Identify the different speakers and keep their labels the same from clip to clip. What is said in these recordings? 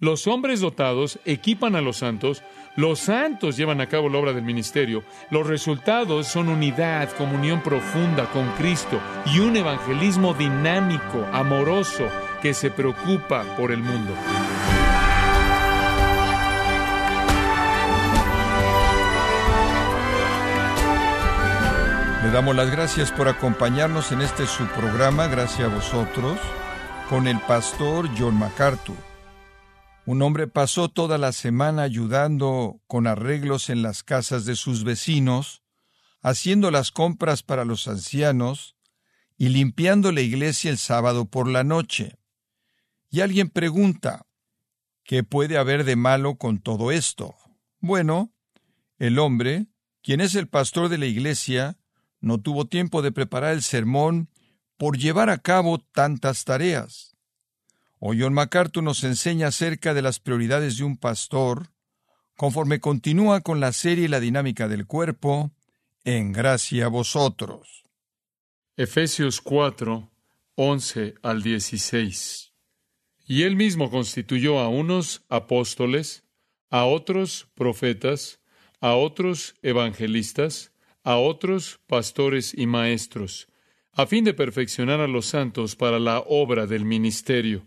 Speaker 1: Los hombres dotados equipan a los santos, los santos llevan a cabo la obra del ministerio, los resultados son unidad, comunión profunda con Cristo y un evangelismo dinámico, amoroso, que se preocupa por el mundo.
Speaker 2: Le damos las gracias por acompañarnos en este su programa, gracias a vosotros, con el pastor John MacArthur. Un hombre pasó toda la semana ayudando con arreglos en las casas de sus vecinos, haciendo las compras para los ancianos y limpiando la iglesia el sábado por la noche. Y alguien pregunta, ¿qué puede haber de malo con todo esto? Bueno, el hombre, quien es el pastor de la iglesia, no tuvo tiempo de preparar el sermón por llevar a cabo tantas tareas. Hoy John nos enseña acerca de las prioridades de un pastor, conforme continúa con la serie La dinámica del cuerpo, en gracia a vosotros.
Speaker 1: Efesios 4, 11 al 16. Y él mismo constituyó a unos apóstoles, a otros profetas, a otros evangelistas, a otros pastores y maestros, a fin de perfeccionar a los santos para la obra del ministerio,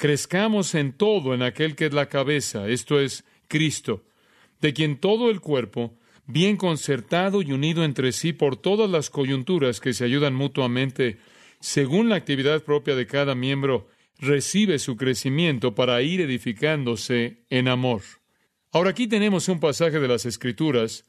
Speaker 1: crezcamos en todo en aquel que es la cabeza, esto es, Cristo, de quien todo el cuerpo, bien concertado y unido entre sí por todas las coyunturas que se ayudan mutuamente, según la actividad propia de cada miembro, recibe su crecimiento para ir edificándose en amor. Ahora aquí tenemos un pasaje de las Escrituras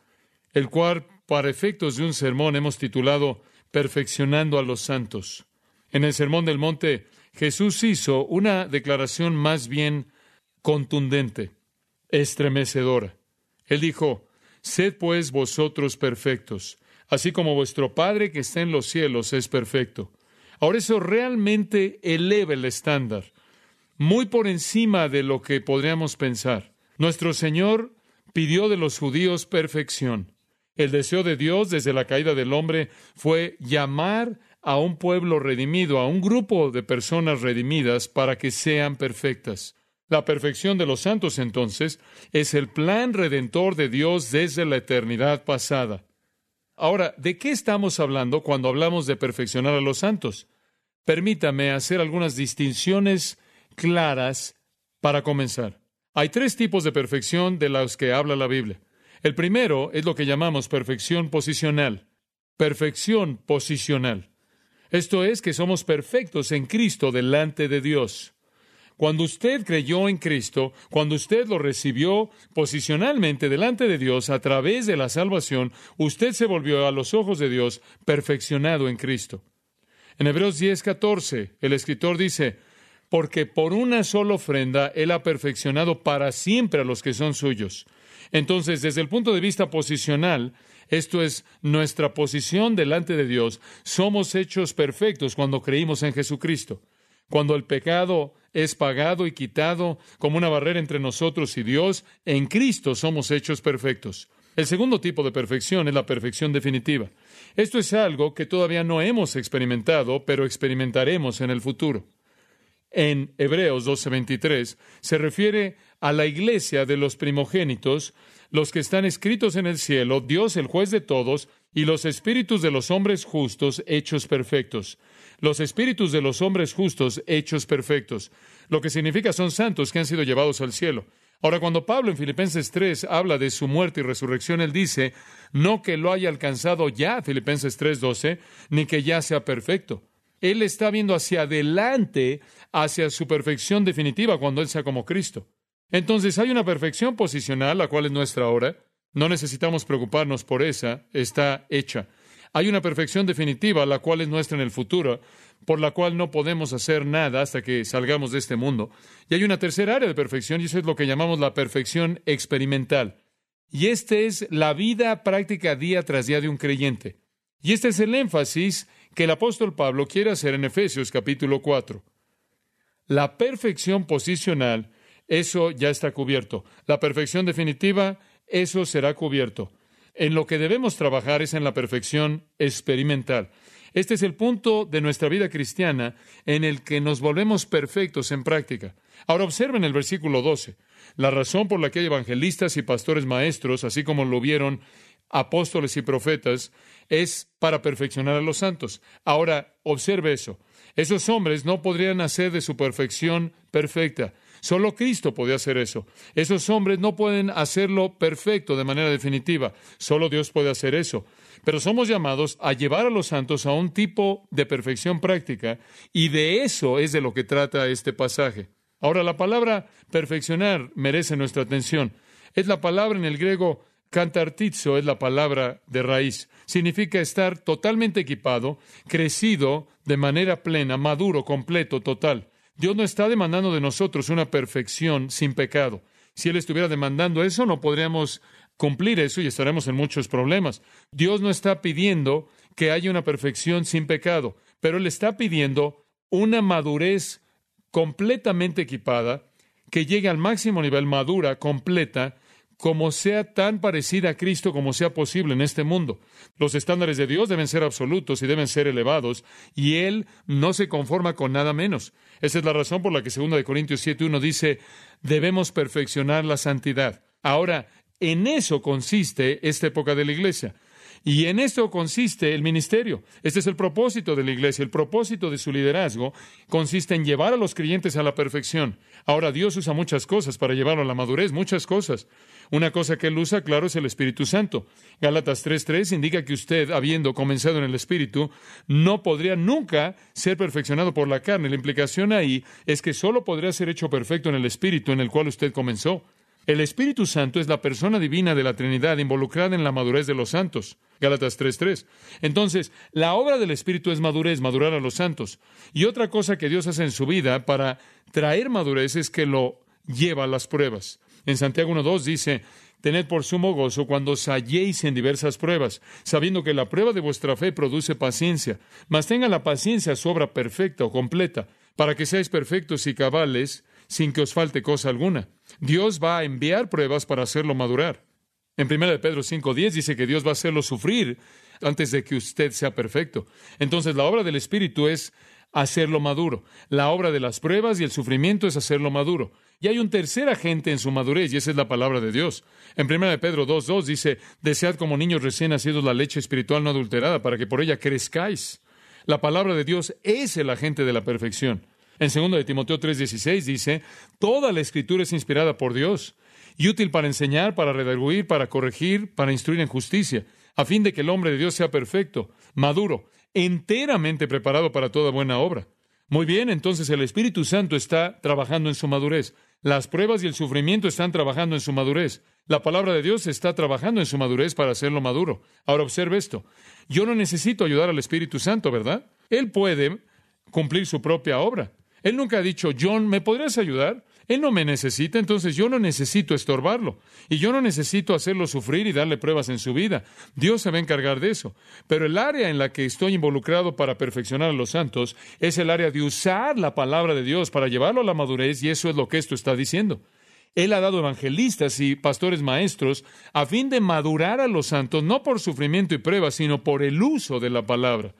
Speaker 1: el cual, para efectos de un sermón, hemos titulado Perfeccionando a los Santos. En el Sermón del Monte, Jesús hizo una declaración más bien contundente, estremecedora. Él dijo, Sed pues vosotros perfectos, así como vuestro Padre que está en los cielos es perfecto. Ahora eso realmente eleva el estándar, muy por encima de lo que podríamos pensar. Nuestro Señor pidió de los judíos perfección. El deseo de Dios desde la caída del hombre fue llamar a un pueblo redimido, a un grupo de personas redimidas para que sean perfectas. La perfección de los santos entonces es el plan redentor de Dios desde la eternidad pasada. Ahora, ¿de qué estamos hablando cuando hablamos de perfeccionar a los santos? Permítame hacer algunas distinciones claras para comenzar. Hay tres tipos de perfección de los que habla la Biblia. El primero es lo que llamamos perfección posicional. Perfección posicional. Esto es que somos perfectos en Cristo delante de Dios. Cuando usted creyó en Cristo, cuando usted lo recibió posicionalmente delante de Dios a través de la salvación, usted se volvió a los ojos de Dios perfeccionado en Cristo. En Hebreos 10, 14, el escritor dice, porque por una sola ofrenda Él ha perfeccionado para siempre a los que son suyos. Entonces, desde el punto de vista posicional, esto es nuestra posición delante de Dios, somos hechos perfectos cuando creímos en Jesucristo. Cuando el pecado es pagado y quitado como una barrera entre nosotros y Dios, en Cristo somos hechos perfectos. El segundo tipo de perfección es la perfección definitiva. Esto es algo que todavía no hemos experimentado, pero experimentaremos en el futuro. En Hebreos 12:23 se refiere a la iglesia de los primogénitos, los que están escritos en el cielo, Dios el juez de todos, y los espíritus de los hombres justos hechos perfectos. Los espíritus de los hombres justos hechos perfectos. Lo que significa son santos que han sido llevados al cielo. Ahora, cuando Pablo en Filipenses 3 habla de su muerte y resurrección, él dice, no que lo haya alcanzado ya, Filipenses 3:12, ni que ya sea perfecto. Él está viendo hacia adelante, hacia su perfección definitiva cuando Él sea como Cristo. Entonces hay una perfección posicional, la cual es nuestra hora. No necesitamos preocuparnos por esa, está hecha. Hay una perfección definitiva, la cual es nuestra en el futuro, por la cual no podemos hacer nada hasta que salgamos de este mundo. Y hay una tercera área de perfección, y eso es lo que llamamos la perfección experimental. Y esta es la vida práctica día tras día de un creyente. Y este es el énfasis que el apóstol Pablo quiere hacer en Efesios capítulo 4. La perfección posicional, eso ya está cubierto. La perfección definitiva, eso será cubierto. En lo que debemos trabajar es en la perfección experimental. Este es el punto de nuestra vida cristiana en el que nos volvemos perfectos en práctica. Ahora observen el versículo 12. La razón por la que hay evangelistas y pastores maestros, así como lo vieron apóstoles y profetas, es para perfeccionar a los santos. Ahora, observe eso. Esos hombres no podrían hacer de su perfección perfecta. Solo Cristo podía hacer eso. Esos hombres no pueden hacerlo perfecto de manera definitiva. Solo Dios puede hacer eso. Pero somos llamados a llevar a los santos a un tipo de perfección práctica y de eso es de lo que trata este pasaje. Ahora, la palabra perfeccionar merece nuestra atención. Es la palabra en el griego cantartizo, es la palabra de raíz. Significa estar totalmente equipado, crecido de manera plena, maduro, completo, total. Dios no está demandando de nosotros una perfección sin pecado. Si Él estuviera demandando eso, no podríamos cumplir eso y estaremos en muchos problemas. Dios no está pidiendo que haya una perfección sin pecado, pero Él está pidiendo una madurez completamente equipada, que llegue al máximo nivel madura, completa, como sea tan parecida a Cristo como sea posible en este mundo. Los estándares de Dios deben ser absolutos y deben ser elevados, y Él no se conforma con nada menos. Esa es la razón por la que 2 Corintios 7.1 dice, debemos perfeccionar la santidad. Ahora, en eso consiste esta época de la iglesia. Y en esto consiste el ministerio. Este es el propósito de la iglesia. El propósito de su liderazgo consiste en llevar a los creyentes a la perfección. Ahora Dios usa muchas cosas para llevarlo a la madurez, muchas cosas. Una cosa que él usa, claro, es el Espíritu Santo. Gálatas 3.3 indica que usted, habiendo comenzado en el Espíritu, no podría nunca ser perfeccionado por la carne. La implicación ahí es que solo podría ser hecho perfecto en el Espíritu en el cual usted comenzó. El Espíritu Santo es la persona divina de la Trinidad involucrada en la madurez de los santos. Gálatas 3:3. Entonces, la obra del Espíritu es madurez, madurar a los santos. Y otra cosa que Dios hace en su vida para traer madurez es que lo lleva a las pruebas. En Santiago 1.2 dice, Tened por sumo gozo cuando os halléis en diversas pruebas, sabiendo que la prueba de vuestra fe produce paciencia, mas tenga la paciencia su obra perfecta o completa, para que seáis perfectos y cabales, sin que os falte cosa alguna. Dios va a enviar pruebas para hacerlo madurar. En 1 Pedro 5.10 dice que Dios va a hacerlo sufrir antes de que usted sea perfecto. Entonces la obra del Espíritu es hacerlo maduro. La obra de las pruebas y el sufrimiento es hacerlo maduro. Y hay un tercer agente en su madurez, y esa es la palabra de Dios. En 1 Pedro 2.2 dice, desead como niños recién nacidos la leche espiritual no adulterada, para que por ella crezcáis. La palabra de Dios es el agente de la perfección. En 2 de Timoteo 3:16 dice, toda la escritura es inspirada por Dios y útil para enseñar, para redarguir, para corregir, para instruir en justicia, a fin de que el hombre de Dios sea perfecto, maduro, enteramente preparado para toda buena obra. Muy bien, entonces el Espíritu Santo está trabajando en su madurez. Las pruebas y el sufrimiento están trabajando en su madurez. La palabra de Dios está trabajando en su madurez para hacerlo maduro. Ahora observe esto. Yo no necesito ayudar al Espíritu Santo, ¿verdad? Él puede cumplir su propia obra. Él nunca ha dicho, John, ¿me podrías ayudar? Él no me necesita, entonces yo no necesito estorbarlo. Y yo no necesito hacerlo sufrir y darle pruebas en su vida. Dios se va a encargar de eso. Pero el área en la que estoy involucrado para perfeccionar a los santos es el área de usar la palabra de Dios para llevarlo a la madurez y eso es lo que esto está diciendo. Él ha dado evangelistas y pastores maestros a fin de madurar a los santos, no por sufrimiento y pruebas, sino por el uso de la palabra.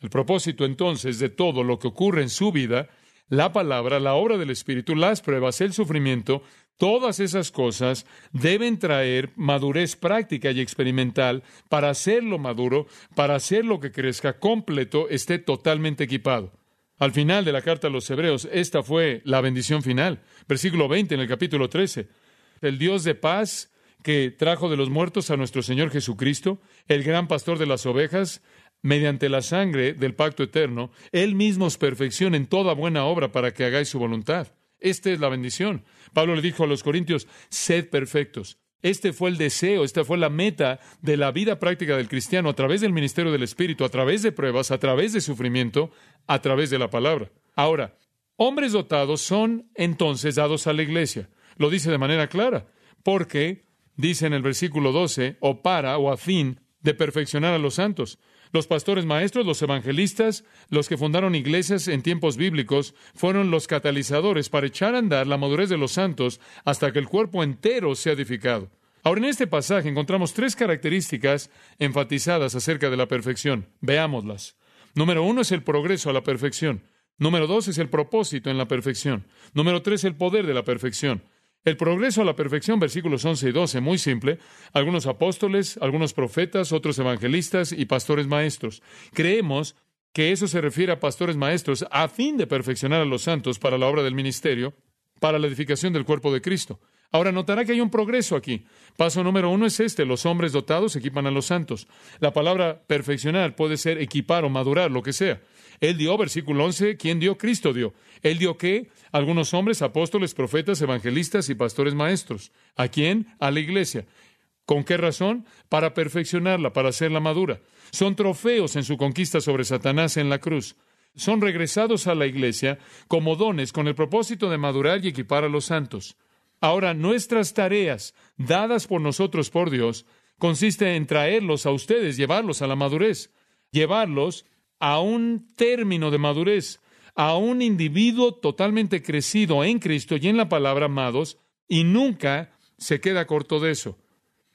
Speaker 1: El propósito entonces de todo lo que ocurre en su vida la palabra, la obra del Espíritu, las pruebas, el sufrimiento, todas esas cosas deben traer madurez práctica y experimental para hacerlo maduro, para hacerlo que crezca completo, esté totalmente equipado. Al final de la carta a los Hebreos, esta fue la bendición final. Versículo 20 en el capítulo 13. El Dios de paz que trajo de los muertos a nuestro Señor Jesucristo, el gran pastor de las ovejas, mediante la sangre del pacto eterno, Él mismo os perfecciona en toda buena obra para que hagáis su voluntad. Esta es la bendición. Pablo le dijo a los Corintios, sed perfectos. Este fue el deseo, esta fue la meta de la vida práctica del cristiano a través del ministerio del Espíritu, a través de pruebas, a través de sufrimiento, a través de la palabra. Ahora, hombres dotados son entonces dados a la iglesia. Lo dice de manera clara, porque dice en el versículo 12, o para o a fin de perfeccionar a los santos. Los pastores maestros, los evangelistas, los que fundaron iglesias en tiempos bíblicos, fueron los catalizadores para echar a andar la madurez de los santos hasta que el cuerpo entero sea edificado. Ahora, en este pasaje encontramos tres características enfatizadas acerca de la perfección. Veámoslas. Número uno es el progreso a la perfección. Número dos es el propósito en la perfección. Número tres, el poder de la perfección. El progreso a la perfección, versículos 11 y 12, muy simple. Algunos apóstoles, algunos profetas, otros evangelistas y pastores maestros. Creemos que eso se refiere a pastores maestros a fin de perfeccionar a los santos para la obra del ministerio, para la edificación del cuerpo de Cristo. Ahora notará que hay un progreso aquí. Paso número uno es este, los hombres dotados equipan a los santos. La palabra perfeccionar puede ser equipar o madurar, lo que sea. Él dio, versículo 11, ¿quién dio? Cristo dio. Él dio qué? Algunos hombres, apóstoles, profetas, evangelistas y pastores maestros. ¿A quién? A la iglesia. ¿Con qué razón? Para perfeccionarla, para hacerla madura. Son trofeos en su conquista sobre Satanás en la cruz. Son regresados a la iglesia como dones con el propósito de madurar y equipar a los santos. Ahora, nuestras tareas, dadas por nosotros por Dios, consiste en traerlos a ustedes, llevarlos a la madurez, llevarlos a un término de madurez, a un individuo totalmente crecido en Cristo y en la palabra, amados, y nunca se queda corto de eso.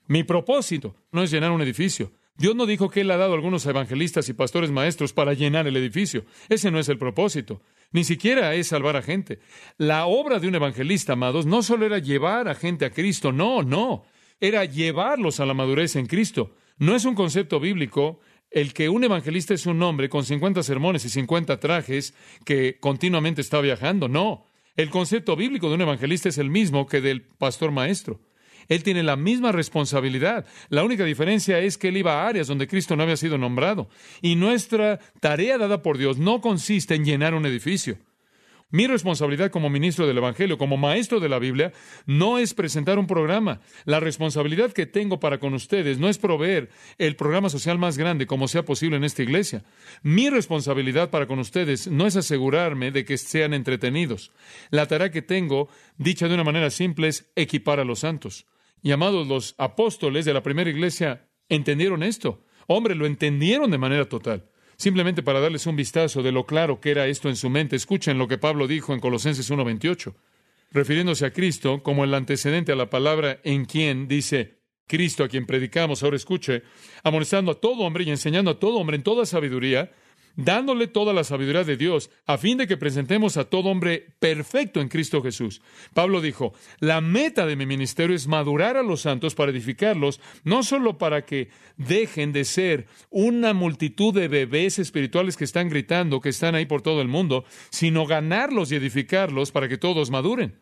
Speaker 1: Mi propósito no es llenar un edificio. Dios no dijo que Él ha dado a algunos evangelistas y pastores maestros para llenar el edificio. Ese no es el propósito. Ni siquiera es salvar a gente. La obra de un evangelista, amados, no solo era llevar a gente a Cristo, no, no. Era llevarlos a la madurez en Cristo. No es un concepto bíblico el que un evangelista es un hombre con 50 sermones y 50 trajes que continuamente está viajando. No. El concepto bíblico de un evangelista es el mismo que del pastor maestro. Él tiene la misma responsabilidad. La única diferencia es que él iba a áreas donde Cristo no había sido nombrado. Y nuestra tarea dada por Dios no consiste en llenar un edificio. Mi responsabilidad como ministro del Evangelio, como maestro de la Biblia, no es presentar un programa. La responsabilidad que tengo para con ustedes no es proveer el programa social más grande como sea posible en esta iglesia. Mi responsabilidad para con ustedes no es asegurarme de que sean entretenidos. La tarea que tengo, dicha de una manera simple, es equipar a los santos. Y amados, los apóstoles de la primera iglesia entendieron esto. Hombre, lo entendieron de manera total. Simplemente para darles un vistazo de lo claro que era esto en su mente, escuchen lo que Pablo dijo en Colosenses 1.28, refiriéndose a Cristo como el antecedente a la palabra en quien dice Cristo a quien predicamos. Ahora escuche, amonestando a todo hombre y enseñando a todo hombre en toda sabiduría, dándole toda la sabiduría de Dios, a fin de que presentemos a todo hombre perfecto en Cristo Jesús. Pablo dijo, la meta de mi ministerio es madurar a los santos para edificarlos, no solo para que dejen de ser una multitud de bebés espirituales que están gritando, que están ahí por todo el mundo, sino ganarlos y edificarlos para que todos maduren.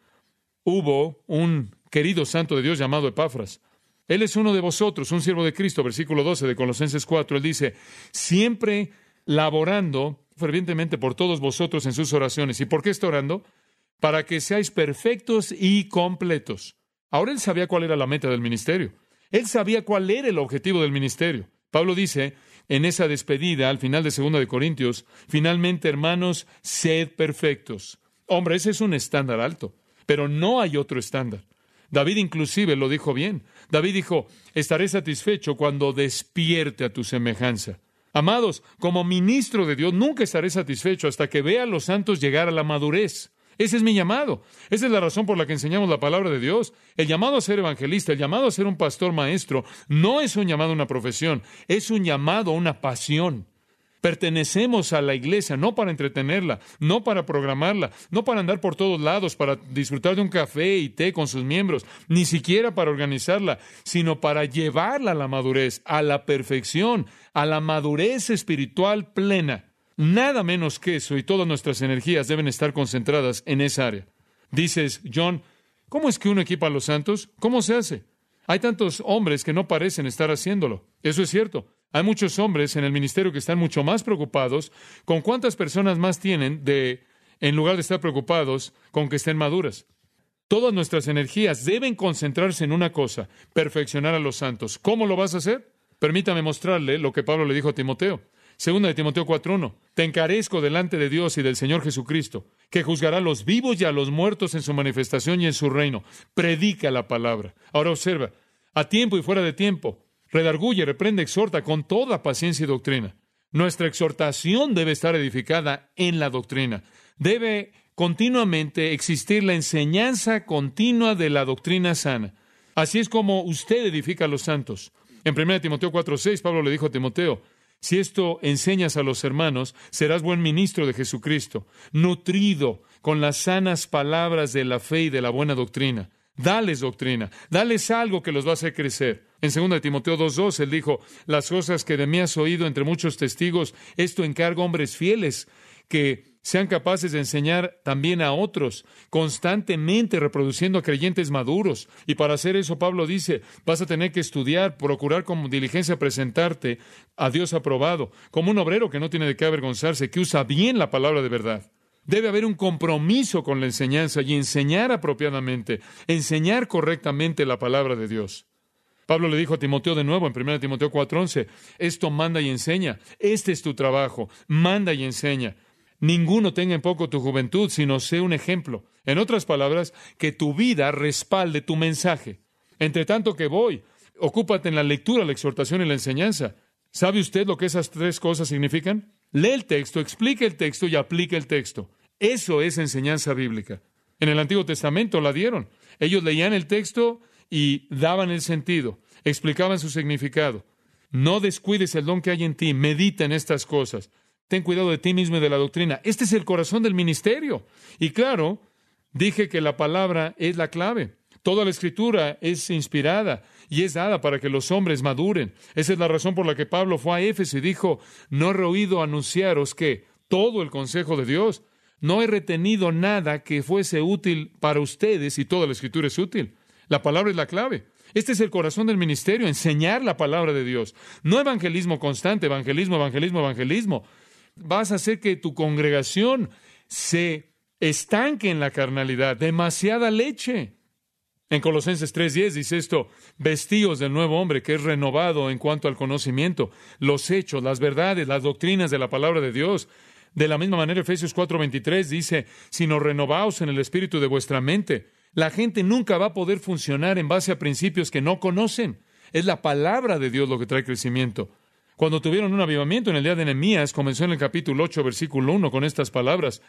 Speaker 1: Hubo un querido santo de Dios llamado Epafras. Él es uno de vosotros, un siervo de Cristo, versículo 12 de Colosenses 4. Él dice, siempre laborando fervientemente por todos vosotros en sus oraciones. ¿Y por qué está orando? Para que seáis perfectos y completos. Ahora él sabía cuál era la meta del ministerio. Él sabía cuál era el objetivo del ministerio. Pablo dice en esa despedida al final de 2 de Corintios, finalmente, hermanos, sed perfectos. Hombre, ese es un estándar alto, pero no hay otro estándar. David inclusive lo dijo bien. David dijo, estaré satisfecho cuando despierte a tu semejanza. Amados, como ministro de Dios, nunca estaré satisfecho hasta que vea a los santos llegar a la madurez. Ese es mi llamado. Esa es la razón por la que enseñamos la palabra de Dios. El llamado a ser evangelista, el llamado a ser un pastor maestro, no es un llamado a una profesión, es un llamado a una pasión. Pertenecemos a la iglesia no para entretenerla, no para programarla, no para andar por todos lados, para disfrutar de un café y té con sus miembros, ni siquiera para organizarla, sino para llevarla a la madurez, a la perfección, a la madurez espiritual plena. Nada menos que eso y todas nuestras energías deben estar concentradas en esa área. Dices, John, ¿cómo es que uno equipa a los santos? ¿Cómo se hace? Hay tantos hombres que no parecen estar haciéndolo. Eso es cierto. Hay muchos hombres en el ministerio que están mucho más preocupados con cuántas personas más tienen de, en lugar de estar preocupados con que estén maduras. Todas nuestras energías deben concentrarse en una cosa, perfeccionar a los santos. ¿Cómo lo vas a hacer? Permítame mostrarle lo que Pablo le dijo a Timoteo. Segunda de Timoteo 4.1. Te encarezco delante de Dios y del Señor Jesucristo, que juzgará a los vivos y a los muertos en su manifestación y en su reino. Predica la palabra. Ahora observa, a tiempo y fuera de tiempo. Redarguye, reprende, exhorta con toda paciencia y doctrina. Nuestra exhortación debe estar edificada en la doctrina. Debe continuamente existir la enseñanza continua de la doctrina sana. Así es como usted edifica a los santos. En 1 Timoteo 4:6, Pablo le dijo a Timoteo, si esto enseñas a los hermanos, serás buen ministro de Jesucristo, nutrido con las sanas palabras de la fe y de la buena doctrina. Dales doctrina, dales algo que los va a hacer crecer. En 2 Timoteo 2.2 él dijo, las cosas que de mí has oído entre muchos testigos, esto encargo a hombres fieles que sean capaces de enseñar también a otros, constantemente reproduciendo a creyentes maduros. Y para hacer eso, Pablo dice, vas a tener que estudiar, procurar con diligencia presentarte a Dios aprobado, como un obrero que no tiene de qué avergonzarse, que usa bien la palabra de verdad. Debe haber un compromiso con la enseñanza y enseñar apropiadamente, enseñar correctamente la palabra de Dios. Pablo le dijo a Timoteo de nuevo en 1 Timoteo 4:11, esto manda y enseña, este es tu trabajo, manda y enseña. Ninguno tenga en poco tu juventud, sino sé un ejemplo. En otras palabras, que tu vida respalde tu mensaje. Entre tanto que voy, ocúpate en la lectura, la exhortación y la enseñanza. ¿Sabe usted lo que esas tres cosas significan? Lee el texto, explique el texto y aplique el texto. Eso es enseñanza bíblica. En el Antiguo Testamento la dieron. Ellos leían el texto y daban el sentido, explicaban su significado. No descuides el don que hay en ti, medita en estas cosas. Ten cuidado de ti mismo y de la doctrina. Este es el corazón del ministerio. Y claro, dije que la palabra es la clave. Toda la escritura es inspirada y es dada para que los hombres maduren. Esa es la razón por la que Pablo fue a Éfeso y dijo, no he oído anunciaros que todo el consejo de Dios, no he retenido nada que fuese útil para ustedes y toda la escritura es útil. La palabra es la clave. Este es el corazón del ministerio, enseñar la palabra de Dios. No evangelismo constante, evangelismo, evangelismo, evangelismo. Vas a hacer que tu congregación se estanque en la carnalidad, demasiada leche. En Colosenses 3:10 dice esto, vestíos del nuevo hombre que es renovado en cuanto al conocimiento, los hechos, las verdades, las doctrinas de la palabra de Dios. De la misma manera, Efesios 4:23 dice, sino renovaos en el espíritu de vuestra mente. La gente nunca va a poder funcionar en base a principios que no conocen. Es la palabra de Dios lo que trae crecimiento. Cuando tuvieron un avivamiento en el día de Nehemías, comenzó en el capítulo 8, versículo 1, con estas palabras,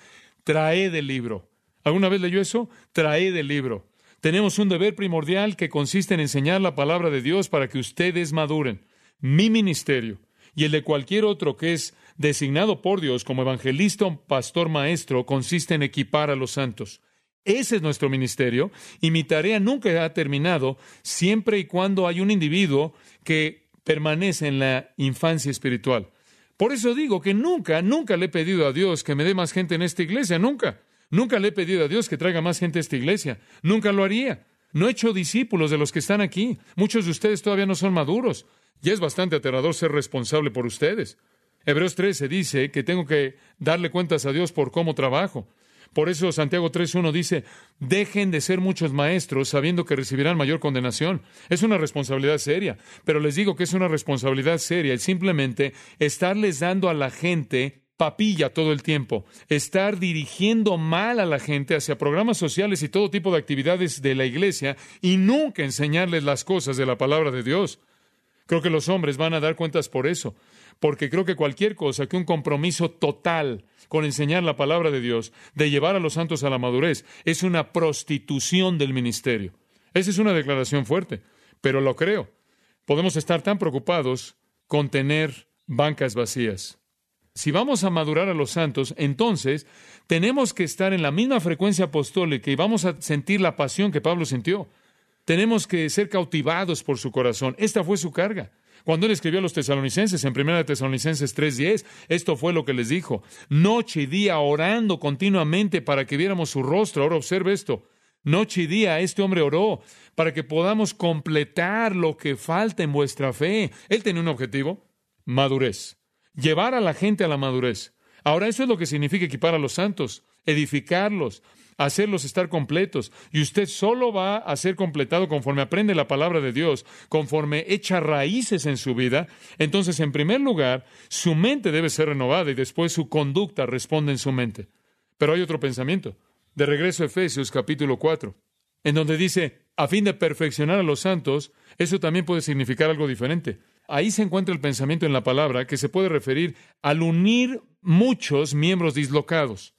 Speaker 1: traed el libro. ¿Alguna vez leyó eso? Traed el libro. Tenemos un deber primordial que consiste en enseñar la palabra de Dios para que ustedes maduren. Mi ministerio y el de cualquier otro que es designado por Dios como evangelista o pastor maestro consiste en equipar a los santos. Ese es nuestro ministerio y mi tarea nunca ha terminado siempre y cuando hay un individuo que permanece en la infancia espiritual. Por eso digo que nunca, nunca le he pedido a Dios que me dé más gente en esta iglesia, nunca. Nunca le he pedido a Dios que traiga más gente a esta iglesia. Nunca lo haría. No he hecho discípulos de los que están aquí. Muchos de ustedes todavía no son maduros. Y es bastante aterrador ser responsable por ustedes. Hebreos 13 dice que tengo que darle cuentas a Dios por cómo trabajo. Por eso Santiago 3.1 dice, dejen de ser muchos maestros sabiendo que recibirán mayor condenación. Es una responsabilidad seria, pero les digo que es una responsabilidad seria y simplemente estarles dando a la gente papilla todo el tiempo, estar dirigiendo mal a la gente hacia programas sociales y todo tipo de actividades de la iglesia y nunca enseñarles las cosas de la palabra de Dios. Creo que los hombres van a dar cuentas por eso, porque creo que cualquier cosa que un compromiso total con enseñar la palabra de Dios, de llevar a los santos a la madurez, es una prostitución del ministerio. Esa es una declaración fuerte, pero lo creo. Podemos estar tan preocupados con tener bancas vacías si vamos a madurar a los santos, entonces tenemos que estar en la misma frecuencia apostólica y vamos a sentir la pasión que Pablo sintió. Tenemos que ser cautivados por su corazón. Esta fue su carga. Cuando él escribió a los tesalonicenses en 1 Tesalonicenses 3:10, esto fue lo que les dijo. Noche y día orando continuamente para que viéramos su rostro. Ahora observe esto. Noche y día este hombre oró para que podamos completar lo que falta en vuestra fe. Él tenía un objetivo, madurez llevar a la gente a la madurez. Ahora, eso es lo que significa equipar a los santos. edificarlos, hacerlos estar completos. Y usted solo va a ser completado conforme aprende la palabra de Dios, conforme echa raíces en su vida. Entonces, en primer lugar, su mente debe ser renovada y después su conducta responde en su mente. Pero hay otro pensamiento. De regreso a Efesios capítulo 4, en donde dice, a fin de perfeccionar a los santos, eso también puede significar algo diferente. Ahí se encuentra el pensamiento en la palabra que se puede referir al unir muchos miembros dislocados.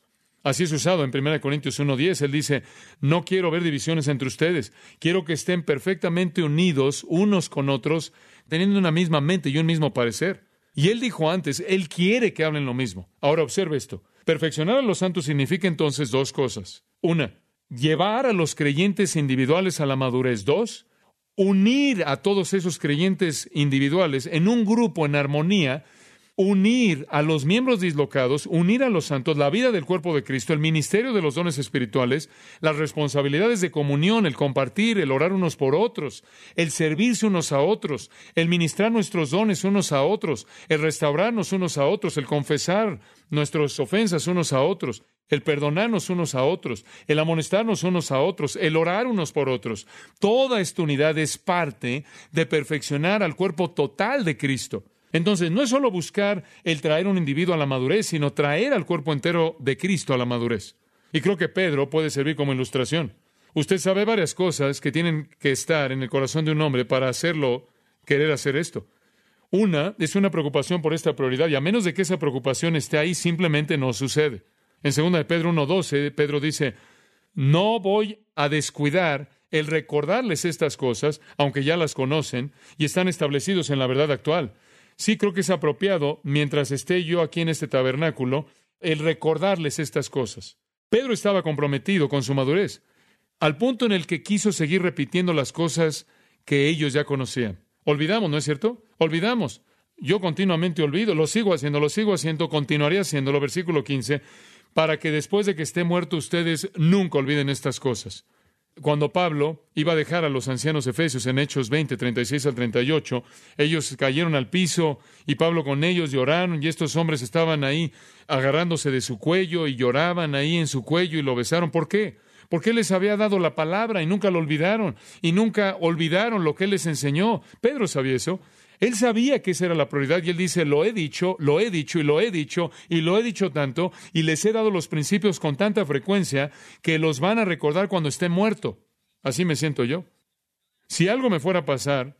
Speaker 1: Así es usado en 1 Corintios 1.10. Él dice, no quiero ver divisiones entre ustedes, quiero que estén perfectamente unidos unos con otros, teniendo una misma mente y un mismo parecer. Y él dijo antes, él quiere que hablen lo mismo. Ahora observe esto. Perfeccionar a los santos significa entonces dos cosas. Una, llevar a los creyentes individuales a la madurez. Dos, unir a todos esos creyentes individuales en un grupo en armonía unir a los miembros dislocados, unir a los santos, la vida del cuerpo de Cristo, el ministerio de los dones espirituales, las responsabilidades de comunión, el compartir, el orar unos por otros, el servirse unos a otros, el ministrar nuestros dones unos a otros, el restaurarnos unos a otros, el confesar nuestras ofensas unos a otros, el perdonarnos unos a otros, el amonestarnos unos a otros, el orar unos por otros. Toda esta unidad es parte de perfeccionar al cuerpo total de Cristo. Entonces, no es solo buscar el traer un individuo a la madurez, sino traer al cuerpo entero de Cristo a la madurez. Y creo que Pedro puede servir como ilustración. Usted sabe varias cosas que tienen que estar en el corazón de un hombre para hacerlo querer hacer esto. Una es una preocupación por esta prioridad, y a menos de que esa preocupación esté ahí, simplemente no sucede. En 2 de Pedro 1.12, Pedro dice, no voy a descuidar el recordarles estas cosas, aunque ya las conocen y están establecidos en la verdad actual sí creo que es apropiado, mientras esté yo aquí en este tabernáculo, el recordarles estas cosas. Pedro estaba comprometido con su madurez, al punto en el que quiso seguir repitiendo las cosas que ellos ya conocían. Olvidamos, ¿no es cierto? Olvidamos. Yo continuamente olvido, lo sigo haciendo, lo sigo haciendo, continuaré haciéndolo. Versículo 15, para que después de que esté muerto ustedes nunca olviden estas cosas cuando Pablo iba a dejar a los ancianos efesios en Hechos 20, 36 al 38, ellos cayeron al piso y Pablo con ellos lloraron y estos hombres estaban ahí agarrándose de su cuello y lloraban ahí en su cuello y lo besaron. ¿Por qué? Porque Él les había dado la palabra y nunca lo olvidaron y nunca olvidaron lo que Él les enseñó. Pedro sabía eso. Él sabía que esa era la prioridad y él dice, lo he dicho, lo he dicho y lo he dicho y lo he dicho tanto y les he dado los principios con tanta frecuencia que los van a recordar cuando esté muerto. Así me siento yo. Si algo me fuera a pasar,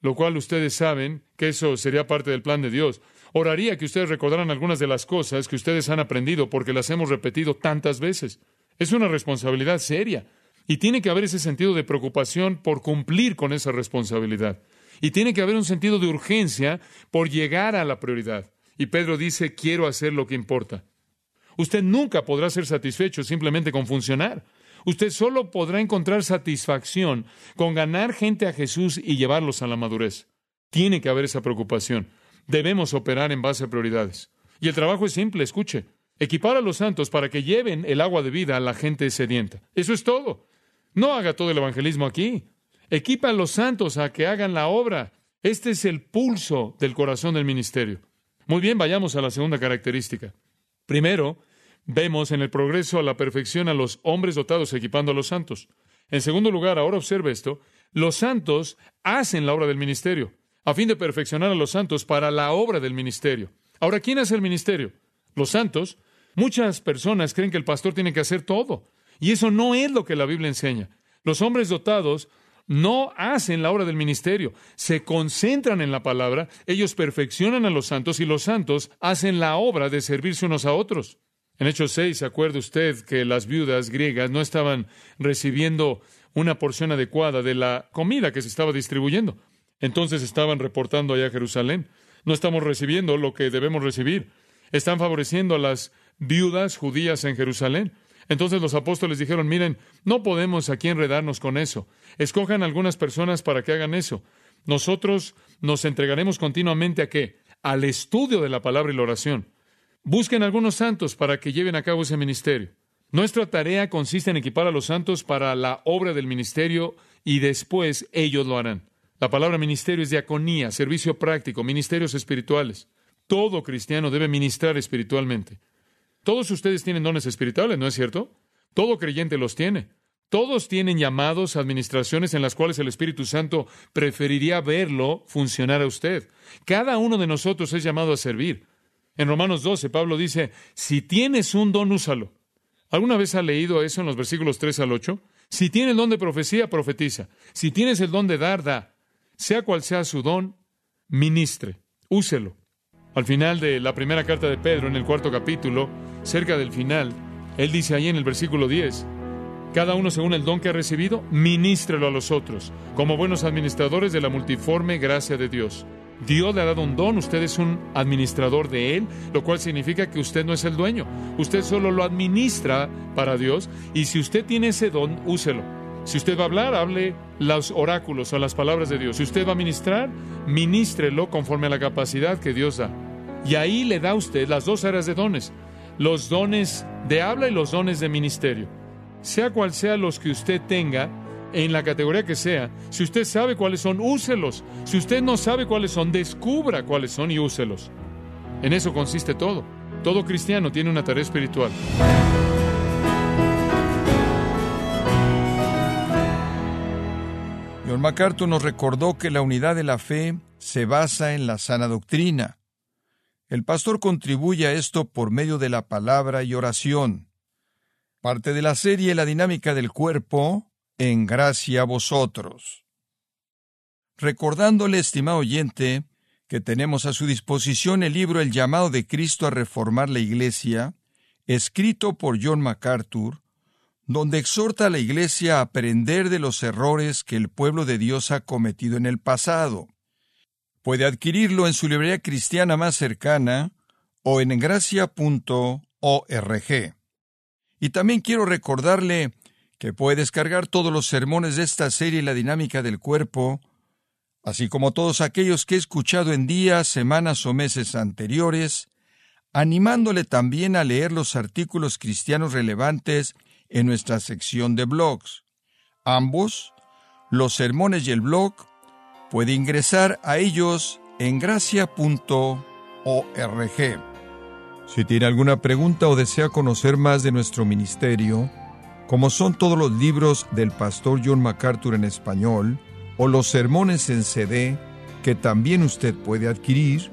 Speaker 1: lo cual ustedes saben que eso sería parte del plan de Dios, oraría que ustedes recordaran algunas de las cosas que ustedes han aprendido porque las hemos repetido tantas veces. Es una responsabilidad seria y tiene que haber ese sentido de preocupación por cumplir con esa responsabilidad. Y tiene que haber un sentido de urgencia por llegar a la prioridad. Y Pedro dice, quiero hacer lo que importa. Usted nunca podrá ser satisfecho simplemente con funcionar. Usted solo podrá encontrar satisfacción con ganar gente a Jesús y llevarlos a la madurez. Tiene que haber esa preocupación. Debemos operar en base a prioridades. Y el trabajo es simple, escuche. Equipar a los santos para que lleven el agua de vida a la gente sedienta. Eso es todo. No haga todo el evangelismo aquí. Equipa a los santos a que hagan la obra. Este es el pulso del corazón del ministerio. Muy bien, vayamos a la segunda característica. Primero, vemos en el progreso a la perfección a los hombres dotados equipando a los santos. En segundo lugar, ahora observe esto, los santos hacen la obra del ministerio, a fin de perfeccionar a los santos para la obra del ministerio. Ahora, ¿quién hace el ministerio? Los santos. Muchas personas creen que el pastor tiene que hacer todo, y eso no es lo que la Biblia enseña. Los hombres dotados no hacen la obra del ministerio, se concentran en la palabra, ellos perfeccionan a los santos y los santos hacen la obra de servirse unos a otros. En Hechos 6, ¿se acuerda usted que las viudas griegas no estaban recibiendo una porción adecuada de la comida que se estaba distribuyendo? Entonces estaban reportando allá a Jerusalén. No estamos recibiendo lo que debemos recibir. Están favoreciendo a las viudas judías en Jerusalén. Entonces los apóstoles dijeron, miren, no podemos aquí enredarnos con eso. Escojan algunas personas para que hagan eso. Nosotros nos entregaremos continuamente a qué? Al estudio de la palabra y la oración. Busquen algunos santos para que lleven a cabo ese ministerio. Nuestra tarea consiste en equipar a los santos para la obra del ministerio y después ellos lo harán. La palabra ministerio es diaconía, servicio práctico, ministerios espirituales. Todo cristiano debe ministrar espiritualmente. Todos ustedes tienen dones espirituales, ¿no es cierto? Todo creyente los tiene. Todos tienen llamados administraciones en las cuales el Espíritu Santo preferiría verlo funcionar a usted. Cada uno de nosotros es llamado a servir. En Romanos 12, Pablo dice, si tienes un don, úsalo. ¿Alguna vez ha leído eso en los versículos 3 al 8? Si tienes el don de profecía, profetiza. Si tienes el don de dar, da. Sea cual sea su don, ministre, úselo. Al final de la primera carta de Pedro, en el cuarto capítulo, cerca del final, él dice ahí en el versículo 10, cada uno según el don que ha recibido, ministrelo a los otros, como buenos administradores de la multiforme gracia de Dios. Dios le ha dado un don, usted es un administrador de él, lo cual significa que usted no es el dueño, usted solo lo administra para Dios y si usted tiene ese don, úselo. Si usted va a hablar, hable los oráculos o las palabras de Dios. Si usted va a ministrar, ministrelo conforme a la capacidad que Dios da. Y ahí le da usted las dos áreas de dones, los dones de habla y los dones de ministerio sea cual sea los que usted tenga, en la categoría que sea, si usted sabe cuáles son, úselos. Si usted no sabe cuáles son, descubra cuáles son y úselos. En eso consiste todo. Todo cristiano tiene una tarea espiritual.
Speaker 2: John MacArthur nos recordó que la unidad de la fe se basa en la sana doctrina. El pastor contribuye a esto por medio de la palabra y oración parte de la serie La dinámica del cuerpo, en gracia a vosotros. Recordándole, estimado oyente, que tenemos a su disposición el libro El llamado de Cristo a reformar la Iglesia, escrito por John MacArthur, donde exhorta a la Iglesia a aprender de los errores que el pueblo de Dios ha cometido en el pasado. Puede adquirirlo en su librería cristiana más cercana o en gracia.org. Y también quiero recordarle que puede descargar todos los sermones de esta serie La dinámica del cuerpo, así como todos aquellos que he escuchado en días, semanas o meses anteriores, animándole también a leer los artículos cristianos relevantes en nuestra sección de blogs. Ambos, los sermones y el blog, puede ingresar a ellos en gracia.org. Si tiene alguna pregunta o desea conocer más de nuestro ministerio, como son todos los libros del pastor John MacArthur en español, o los sermones en CD, que también usted puede adquirir,